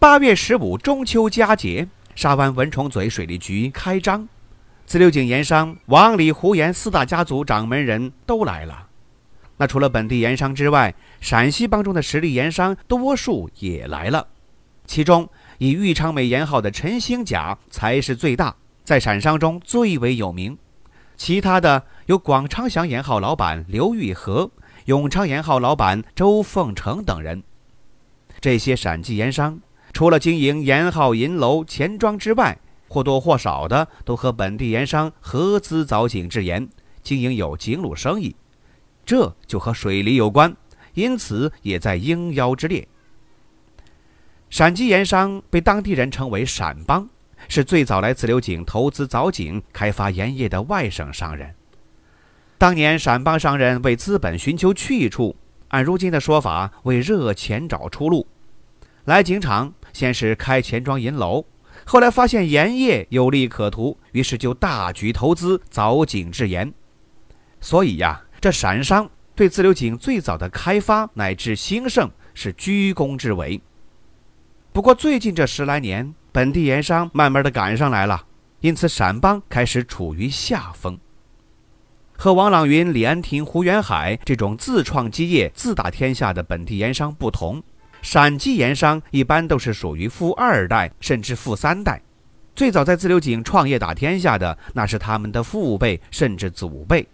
八月十五中秋佳节，沙湾蚊虫嘴水利局开张，自流井盐商王李胡盐四大家族掌门人都来了。那除了本地盐商之外，陕西帮中的实力盐商多数也来了。其中以玉昌美盐号的陈兴甲才是最大，在陕商中最为有名。其他的有广昌祥盐号老板刘玉和、永昌盐号老板周凤成等人。这些陕籍盐商。除了经营盐号银楼、钱庄之外，或多或少的都和本地盐商合资凿井制盐，经营有井卤生意，这就和水利有关，因此也在应邀之列。陕籍盐商被当地人称为“陕帮”，是最早来自流井投资凿井、开发盐业的外省商人。当年陕帮商人为资本寻求去处，按如今的说法，为热钱找出路，来井场。先是开钱庄银楼，后来发现盐业有利可图，于是就大举投资凿井制盐。所以呀，这陕商对自流井最早的开发乃至兴盛是居功至伟。不过最近这十来年，本地盐商慢慢的赶上来了，因此陕帮开始处于下风。和王朗云、李安亭、胡元海这种自创基业、自打天下的本地盐商不同。陕籍盐商一般都是属于富二代甚至富三代，最早在自流井创业打天下的那是他们的父辈甚至祖辈，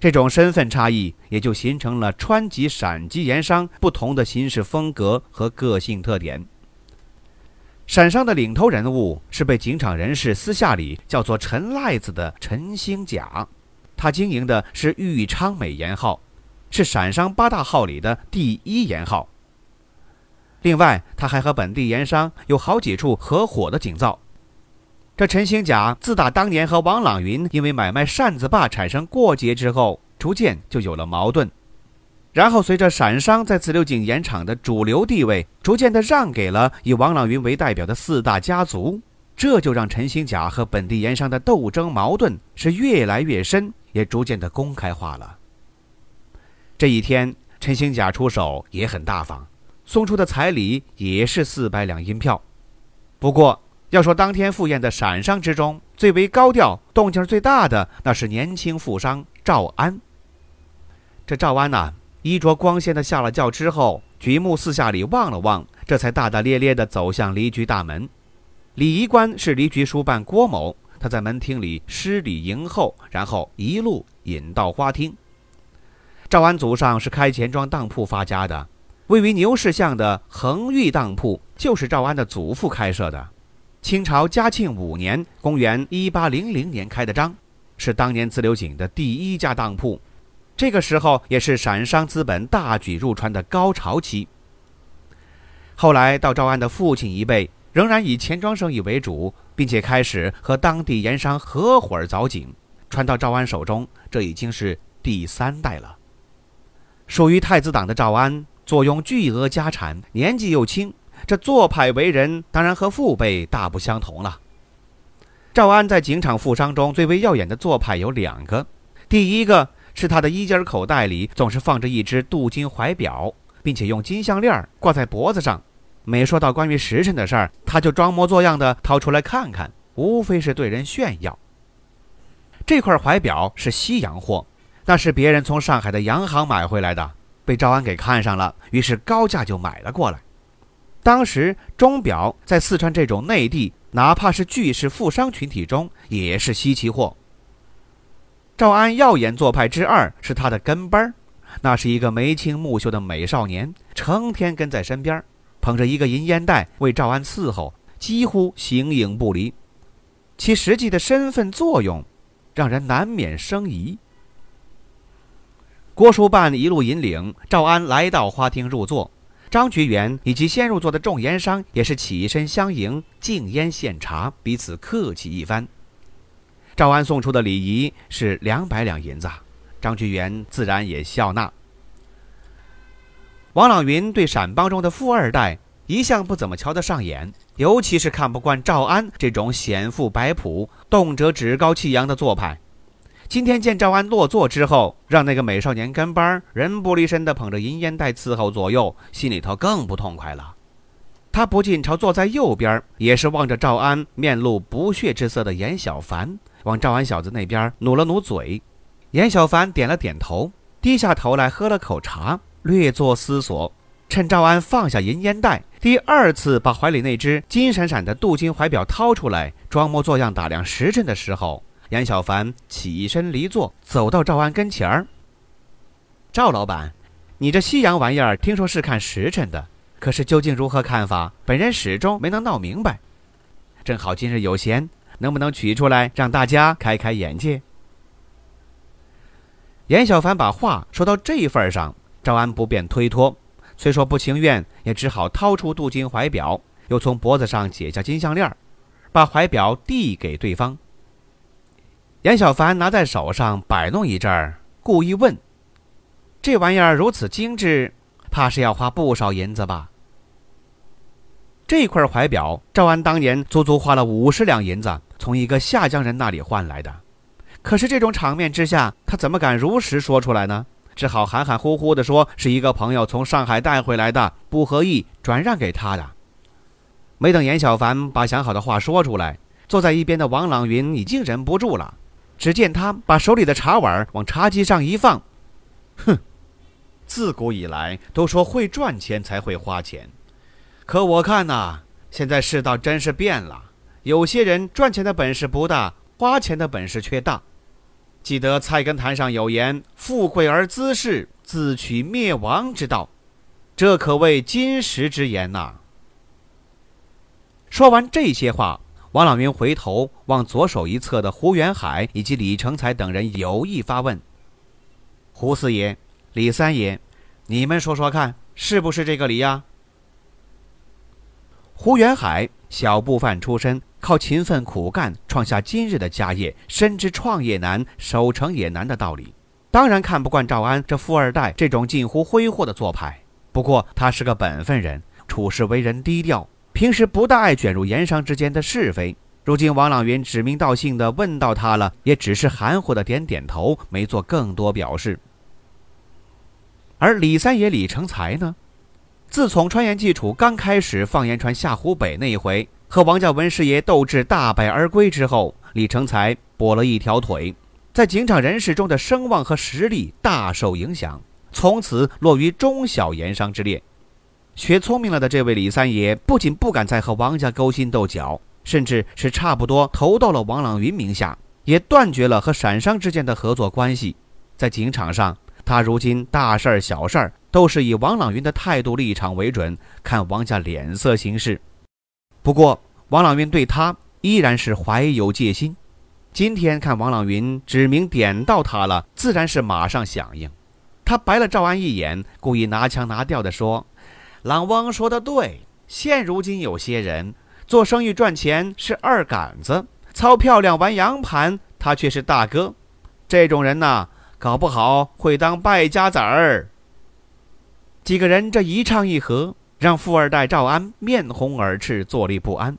这种身份差异也就形成了川籍、陕籍盐商不同的行事风格和个性特点。陕商的领头人物是被井场人士私下里叫做陈赖子的陈兴甲，他经营的是豫昌美盐号，是陕商八大号里的第一盐号。另外，他还和本地盐商有好几处合伙的井造。这陈兴甲自打当年和王朗云因为买卖扇子坝产生过节之后，逐渐就有了矛盾。然后，随着陕商在自流井盐场的主流地位逐渐的让给了以王朗云为代表的四大家族，这就让陈兴甲和本地盐商的斗争矛盾是越来越深，也逐渐的公开化了。这一天，陈兴甲出手也很大方。送出的彩礼也是四百两银票。不过，要说当天赴宴的陕商之中最为高调、动静最大的，那是年轻富商赵安。这赵安呐，衣着光鲜的下了轿之后，举目四下里望了望，这才大大咧咧地走向离局大门。礼仪官是离局书办郭某，他在门厅里施礼迎候，然后一路引到花厅。赵安祖上是开钱庄当铺发家的。位于牛市巷的恒裕当铺就是赵安的祖父开设的，清朝嘉庆五年（公元1800年）开的张，是当年自流井的第一家当铺。这个时候也是陕商资本大举入川的高潮期。后来到赵安的父亲一辈，仍然以钱庄生意为主，并且开始和当地盐商合伙凿井。传到赵安手中，这已经是第三代了。属于太子党的赵安。坐拥巨额家产，年纪又轻，这做派为人当然和父辈大不相同了。赵安在警场富商中最为耀眼的做派有两个，第一个是他的衣襟口袋里总是放着一只镀金怀表，并且用金项链挂在脖子上，每说到关于时辰的事儿，他就装模作样的掏出来看看，无非是对人炫耀。这块怀表是西洋货，那是别人从上海的洋行买回来的。被赵安给看上了，于是高价就买了过来。当时钟表在四川这种内地，哪怕是巨氏富商群体中，也是稀奇货。赵安耀眼做派之二是他的跟班儿，那是一个眉清目秀的美少年，成天跟在身边，捧着一个银烟袋为赵安伺候，几乎形影不离。其实际的身份作用，让人难免生疑。郭书办一路引领赵安来到花厅入座，张菊元以及先入座的众盐商也是起身相迎，敬烟献茶，彼此客气一番。赵安送出的礼仪是两百两银子，张菊元自然也笑纳。王朗云对陕帮中的富二代一向不怎么瞧得上眼，尤其是看不惯赵安这种显富摆谱、动辄趾高气扬的做派。今天见赵安落座之后，让那个美少年跟班人不离身的捧着银烟袋伺候左右，心里头更不痛快了。他不禁朝坐在右边，也是望着赵安面露不屑之色的严小凡，往赵安小子那边努了努嘴。严小凡点了点头，低下头来喝了口茶。略作思索，趁赵安放下银烟袋，第二次把怀里那只金闪闪的镀金怀表掏出来，装模作样打量时辰的时候，严小凡起身离座，走到赵安跟前儿：“赵老板，你这西洋玩意儿，听说是看时辰的，可是究竟如何看法？本人始终没能闹明白。正好今日有闲，能不能取出来让大家开开眼界？”严小凡把话说到这份上。赵安不便推脱，虽说不情愿，也只好掏出镀金怀表，又从脖子上解下金项链，把怀表递给对方。严小凡拿在手上摆弄一阵儿，故意问：“这玩意儿如此精致，怕是要花不少银子吧？”这块怀表，赵安当年足足花了五十两银子从一个下江人那里换来的，可是这种场面之下，他怎么敢如实说出来呢？只好含含糊糊地说：“是一个朋友从上海带回来的，不合意，转让给他的。”没等严小凡把想好的话说出来，坐在一边的王朗云已经忍不住了。只见他把手里的茶碗往茶几上一放，哼，自古以来都说会赚钱才会花钱，可我看呐，现在世道真是变了，有些人赚钱的本事不大，花钱的本事却大。记得《菜根谭》上有言：“富贵而滋事，自取灭亡之道。”这可谓金石之言呐。说完这些话，王朗云回头望左手一侧的胡元海以及李成才等人，有意发问：“胡四爷、李三爷，你们说说看，是不是这个理呀？”胡元海，小布贩出身。靠勤奋苦干创下今日的家业，深知创业难、守成也难的道理，当然看不惯赵安这富二代这种近乎挥霍的做派。不过他是个本分人，处事为人低调，平时不大爱卷入盐商之间的是非。如今王朗云指名道姓地问到他了，也只是含糊地点点头，没做更多表示。而李三爷李成才呢？自从川盐济楚刚开始放盐船下湖北那一回。和王家文师爷斗智大败而归之后，李成才跛了一条腿，在警场人士中的声望和实力大受影响，从此落于中小盐商之列。学聪明了的这位李三爷，不仅不敢再和王家勾心斗角，甚至是差不多投到了王朗云名下，也断绝了和陕商之间的合作关系。在警场上，他如今大事儿小事儿都是以王朗云的态度立场为准，看王家脸色行事。不过，王朗云对他依然是怀有戒心。今天看王朗云指名点到他了，自然是马上响应。他白了赵安一眼，故意拿腔拿调地说：“朗翁说的对，现如今有些人做生意赚钱是二杆子，操漂亮玩洋盘，他却是大哥。这种人呐，搞不好会当败家子儿。”几个人这一唱一和。让富二代赵安面红耳赤，坐立不安。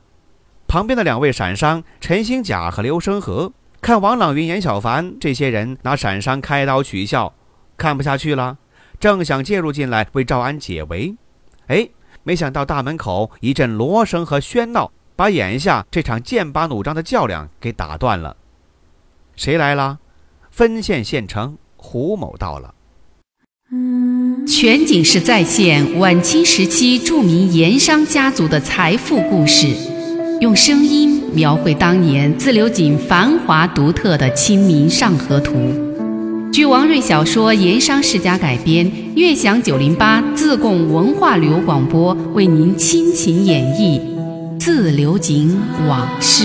旁边的两位闪商陈兴甲和刘生和看王朗云、严小凡这些人拿闪商开刀取笑，看不下去了，正想介入进来为赵安解围，哎，没想到大门口一阵锣声和喧闹，把眼下这场剑拔弩张的较量给打断了。谁来了？分县县城胡某到了。全景式再现晚清时期著名盐商家族的财富故事，用声音描绘当年自流井繁华独特的《清明上河图》。据王瑞小说《盐商世家》改编，悦享九零八自贡文化旅游广播为您倾情演绎《自流井往事》。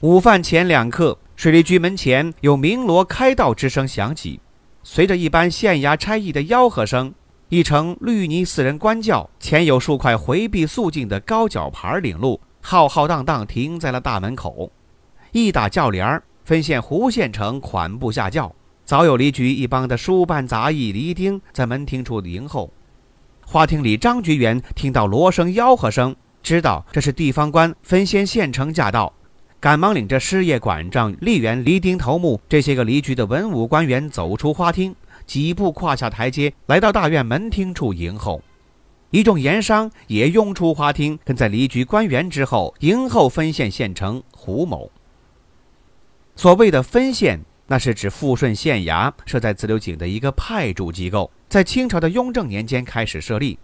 午饭前两刻，水利局门前有鸣锣开道之声响起，随着一班县衙差役的吆喝声，一乘绿泥四人官轿，前有数块回避肃静的高脚牌领路，浩浩荡荡停在了大门口。一打轿帘儿，分县胡县城款步下轿，早有离局一帮的书办杂役离丁在门厅处迎候。花厅里，张局员听到锣声、吆喝声，知道这是地方官分县县城驾到。赶忙领着师爷、管账、吏员、离丁头目这些个离局的文武官员走出花厅，几步跨下台阶，来到大院门厅处迎候。一众盐商也拥出花厅，跟在离局官员之后迎候分县县城胡某。所谓的分县，那是指富顺县衙设在自流井的一个派驻机构，在清朝的雍正年间开始设立。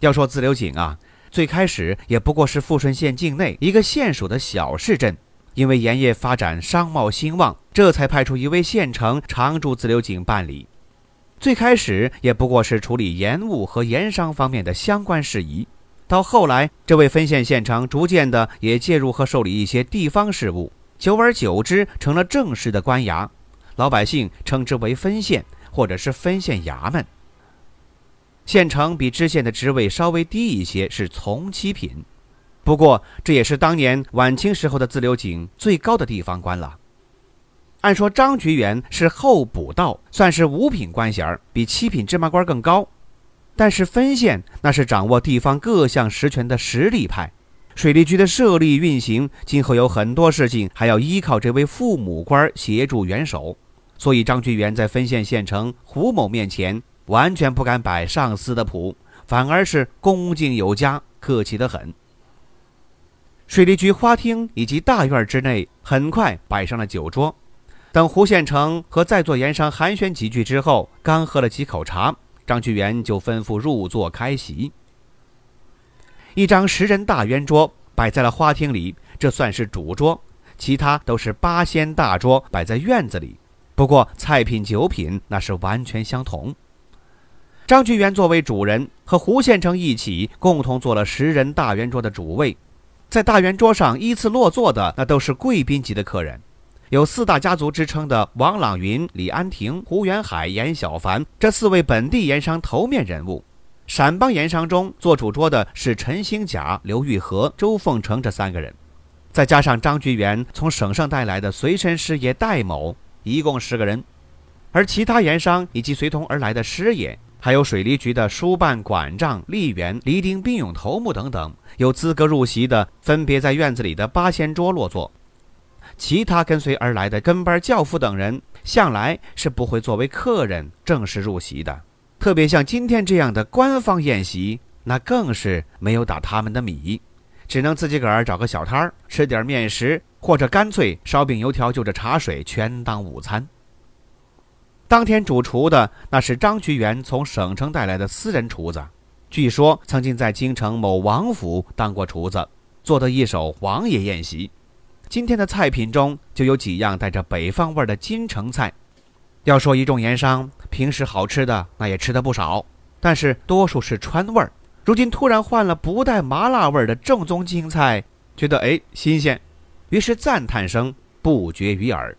要说自流井啊。最开始也不过是富顺县境内一个县属的小市镇，因为盐业发展、商贸兴旺，这才派出一位县城常驻自流井办理。最开始也不过是处理盐务和盐商方面的相关事宜，到后来，这位分县县城逐渐的也介入和受理一些地方事务，久而久之成了正式的官衙，老百姓称之为分县或者是分县衙门。县城比知县的职位稍微低一些，是从七品。不过这也是当年晚清时候的自流井最高的地方官了。按说张局员是候补道，算是五品官衔儿，比七品芝麻官更高。但是分县那是掌握地方各项实权的实力派，水利局的设立运行，今后有很多事情还要依靠这位父母官协助元首。所以张局员在分县县城胡某面前。完全不敢摆上司的谱，反而是恭敬有加，客气得很。水利局花厅以及大院之内很快摆上了酒桌。等胡县城和在座盐商寒暄几句之后，刚喝了几口茶，张局员就吩咐入座开席。一张十人大圆桌摆在了花厅里，这算是主桌，其他都是八仙大桌摆在院子里。不过菜品酒品那是完全相同。张局员作为主人，和胡县城一起共同做了十人大圆桌的主位。在大圆桌上依次落座的，那都是贵宾级的客人，有四大家族之称的王朗云、李安亭、胡元海、严小凡这四位本地盐商头面人物。陕帮盐商中做主桌的是陈兴甲、刘玉和、周凤成这三个人，再加上张菊元从省上带来的随身师爷戴某，一共十个人。而其他盐商以及随同而来的师爷。还有水利局的书办、管账、吏员、离丁、兵勇头目等等，有资格入席的，分别在院子里的八仙桌落座。其他跟随而来的跟班教父等人，向来是不会作为客人正式入席的。特别像今天这样的官方宴席，那更是没有打他们的米，只能自己个儿找个小摊儿吃点面食，或者干脆烧饼油条就着茶水全当午餐。当天主厨的那是张局员从省城带来的私人厨子，据说曾经在京城某王府当过厨子，做的一手王爷宴席。今天的菜品中就有几样带着北方味儿的京城菜。要说一众盐商平时好吃的那也吃的不少，但是多数是川味儿。如今突然换了不带麻辣味儿的正宗京菜，觉得哎新鲜，于是赞叹声不绝于耳。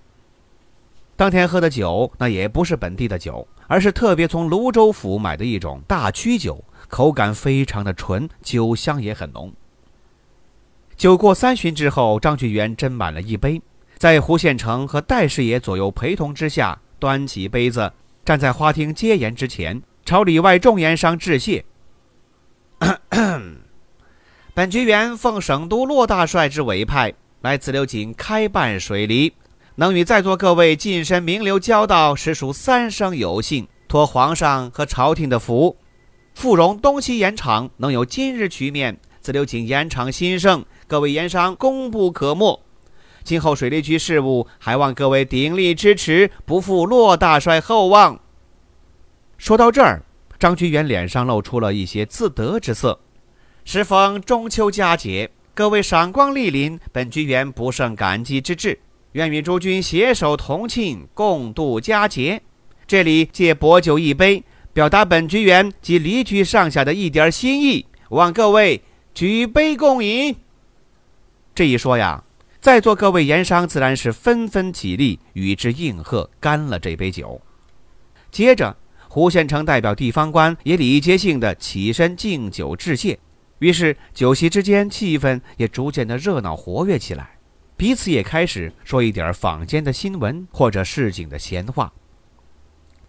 当天喝的酒，那也不是本地的酒，而是特别从泸州府买的一种大曲酒，口感非常的纯，酒香也很浓。酒过三巡之后，张局员斟满了一杯，在胡县城和戴师爷左右陪同之下，端起杯子，站在花厅接言之前，朝里外众盐商致谢。本局员奉省都骆大帅之委派，来紫流井开办水利。能与在座各位近身名流交道，实属三生有幸。托皇上和朝廷的福，富荣东西盐场能有今日局面，紫流井盐场兴盛，各位盐商功不可没。今后水利局事务，还望各位鼎力支持，不负骆大帅厚望。说到这儿，张居元脸上露出了一些自得之色。时逢中秋佳节，各位赏光莅临，本局员不胜感激之至。愿与诸君携手同庆，共度佳节。这里借薄酒一杯，表达本局员及离局上下的一点心意，望各位举杯共饮。这一说呀，在座各位盐商自然是纷纷起立，与之应和，干了这杯酒。接着，胡县城代表地方官也礼节性的起身敬酒致谢。于是，酒席之间气氛也逐渐的热闹活跃起来，彼此也开始说一点坊间的新闻或者市井的闲话。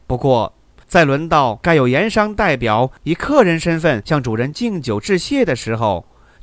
不过，在轮到该有盐商代表以客人身份向主人敬酒致谢的时候，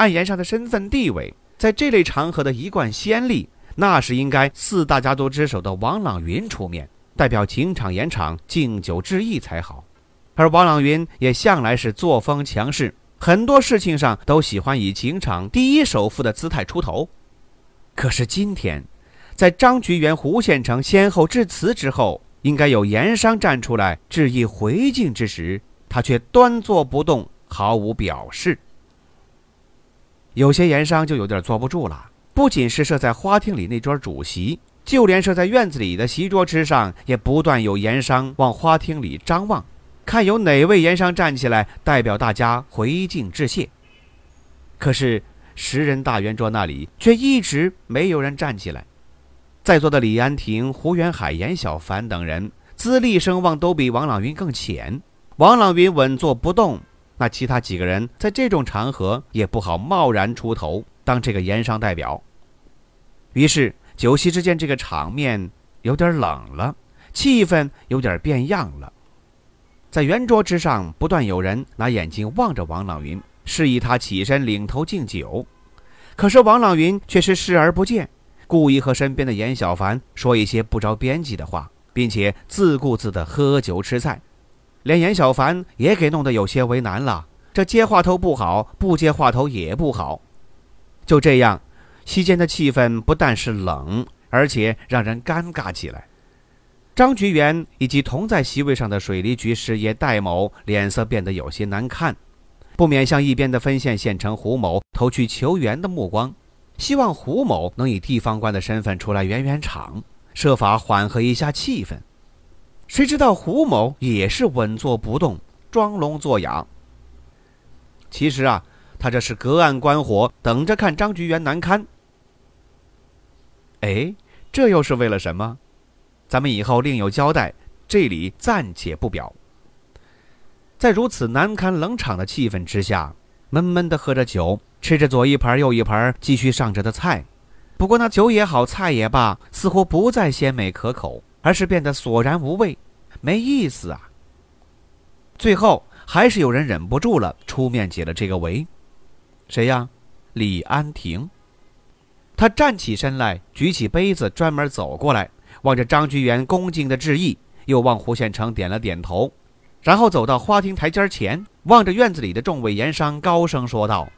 按盐商的身份地位，在这类场合的一贯先例，那是应该四大家族之首的王朗云出面，代表情场盐场敬酒致意才好。而王朗云也向来是作风强势，很多事情上都喜欢以情场第一首富的姿态出头。可是今天，在张菊元、胡县城先后致辞之后，应该有盐商站出来致意回敬之时，他却端坐不动，毫无表示。有些盐商就有点坐不住了，不仅是设在花厅里那桌主席，就连设在院子里的席桌之上，也不断有盐商往花厅里张望，看有哪位盐商站起来代表大家回敬致谢。可是十人大圆桌那里却一直没有人站起来。在座的李安亭、胡元海、严小凡等人资历声望都比王朗云更浅，王朗云稳坐不动。那其他几个人在这种场合也不好贸然出头当这个盐商代表。于是酒席之间这个场面有点冷了，气氛有点变样了。在圆桌之上不断有人拿眼睛望着王朗云，示意他起身领头敬酒。可是王朗云却是视而不见，故意和身边的严小凡说一些不着边际的话，并且自顾自地喝酒吃菜。连严小凡也给弄得有些为难了，这接话头不好，不接话头也不好。就这样，席间的气氛不但是冷，而且让人尴尬起来。张菊元以及同在席位上的水利局师爷戴某脸色变得有些难看，不免向一边的分县县城胡某投去求援的目光，希望胡某能以地方官的身份出来圆圆场，设法缓和一下气氛。谁知道胡某也是稳坐不动，装聋作哑。其实啊，他这是隔岸观火，等着看张局员难堪。哎，这又是为了什么？咱们以后另有交代，这里暂且不表。在如此难堪冷场的气氛之下，闷闷的喝着酒，吃着左一盘右一盘继续上着的菜。不过那酒也好，菜也罢，似乎不再鲜美可口。而是变得索然无味，没意思啊。最后还是有人忍不住了，出面解了这个围。谁呀？李安亭。他站起身来，举起杯子，专门走过来，望着张居元恭敬的致意，又望胡县城点了点头，然后走到花厅台阶前，望着院子里的众位盐商，高声说道：“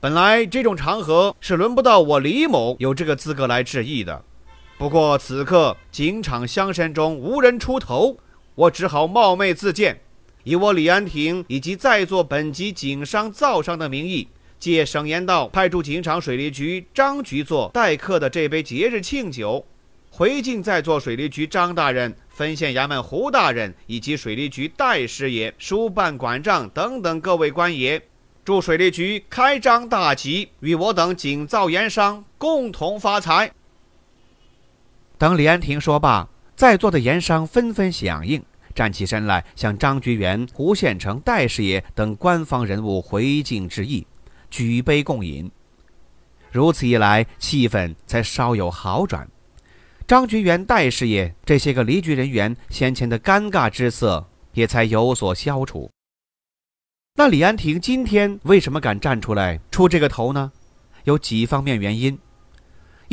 本来这种场合是轮不到我李某有这个资格来致意的。”不过此刻警场乡绅中无人出头，我只好冒昧自荐，以我李安亭以及在座本级警商造商的名义，借省盐道派驻警场水利局张局座待客的这杯节日庆酒，回敬在座水利局张大人、分县衙门胡大人以及水利局戴师爷、书办管账等等各位官爷，祝水利局开张大吉，与我等警造盐商共同发财。等李安亭说罢，在座的盐商纷纷响应，站起身来向张局员、胡县城、戴师爷等官方人物回敬致意，举杯共饮。如此一来，气氛才稍有好转。张局员、戴师爷这些个离局人员先前的尴尬之色也才有所消除。那李安亭今天为什么敢站出来出这个头呢？有几方面原因。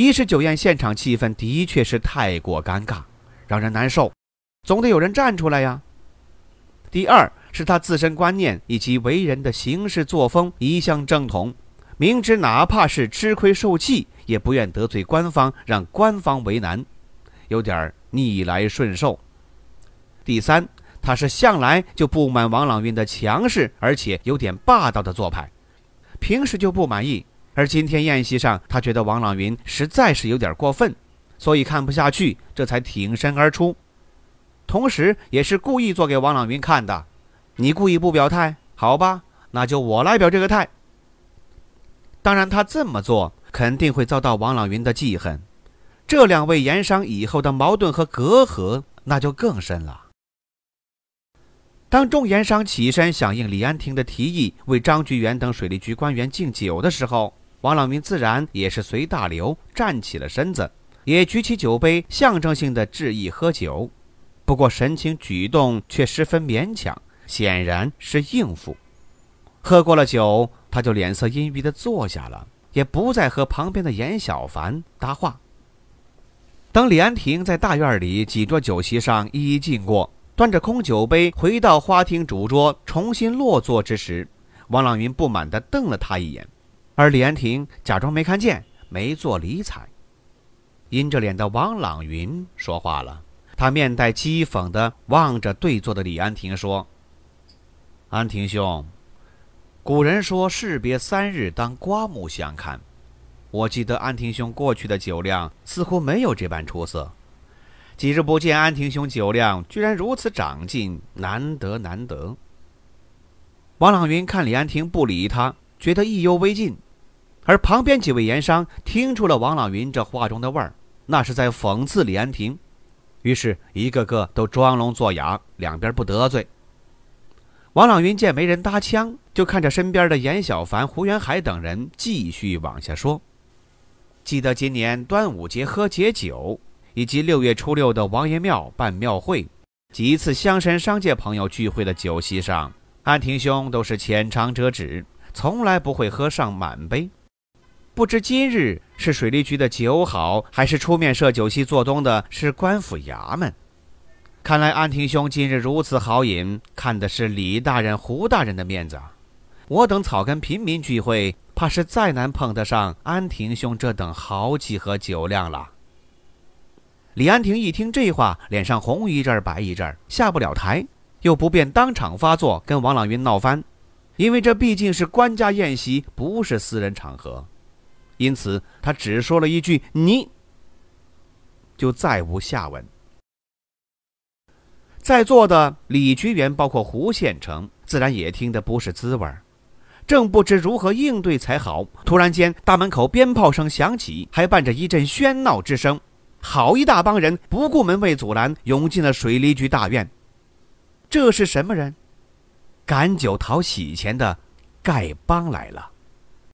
一是酒宴现场气氛的确是太过尴尬，让人难受，总得有人站出来呀。第二是他自身观念以及为人的行事作风一向正统，明知哪怕是吃亏受气，也不愿得罪官方，让官方为难，有点逆来顺受。第三，他是向来就不满王朗运的强势，而且有点霸道的做派，平时就不满意。而今天宴席上，他觉得王朗云实在是有点过分，所以看不下去，这才挺身而出。同时，也是故意做给王朗云看的。你故意不表态，好吧，那就我来表这个态。当然，他这么做肯定会遭到王朗云的记恨，这两位盐商以后的矛盾和隔阂那就更深了。当众盐商起身响应李安亭的提议，为张菊元等水利局官员敬酒的时候，王朗云自然也是随大流站起了身子，也举起酒杯，象征性的致意喝酒。不过神情举动却十分勉强，显然是应付。喝过了酒，他就脸色阴郁的坐下了，也不再和旁边的严小凡搭话。当李安亭在大院里几桌酒席上一一敬过。端着空酒杯回到花厅主桌，重新落座之时，王朗云不满地瞪了他一眼，而李安亭假装没看见，没做理睬。阴着脸的王朗云说话了，他面带讥讽地望着对坐的李安亭说：“安亭兄，古人说士别三日，当刮目相看。我记得安亭兄过去的酒量似乎没有这般出色。”几日不见，安亭兄酒量居然如此长进，难得难得。王朗云看李安亭不理他，觉得意犹未尽，而旁边几位盐商听出了王朗云这话中的味儿，那是在讽刺李安亭，于是一个个都装聋作哑，两边不得罪。王朗云见没人搭腔，就看着身边的严小凡、胡元海等人继续往下说：“记得今年端午节喝解酒。”以及六月初六的王爷庙办庙会，几次乡绅商界朋友聚会的酒席上，安亭兄都是浅尝辄止，从来不会喝上满杯。不知今日是水利局的酒好，还是出面设酒席做东的是官府衙门？看来安亭兄今日如此豪饮，看的是李大人、胡大人的面子。我等草根平民聚会，怕是再难碰得上安亭兄这等豪气和酒量了。李安亭一听这话，脸上红一阵白一阵，下不了台，又不便当场发作跟王朗云闹翻，因为这毕竟是官家宴席，不是私人场合，因此他只说了一句“你”，就再无下文。在座的李局员，包括胡县城，自然也听得不是滋味正不知如何应对才好，突然间大门口鞭炮声响起，还伴着一阵喧闹之声。好一大帮人不顾门卫阻拦，涌进了水利局大院。这是什么人？赶酒讨喜钱的丐帮来了。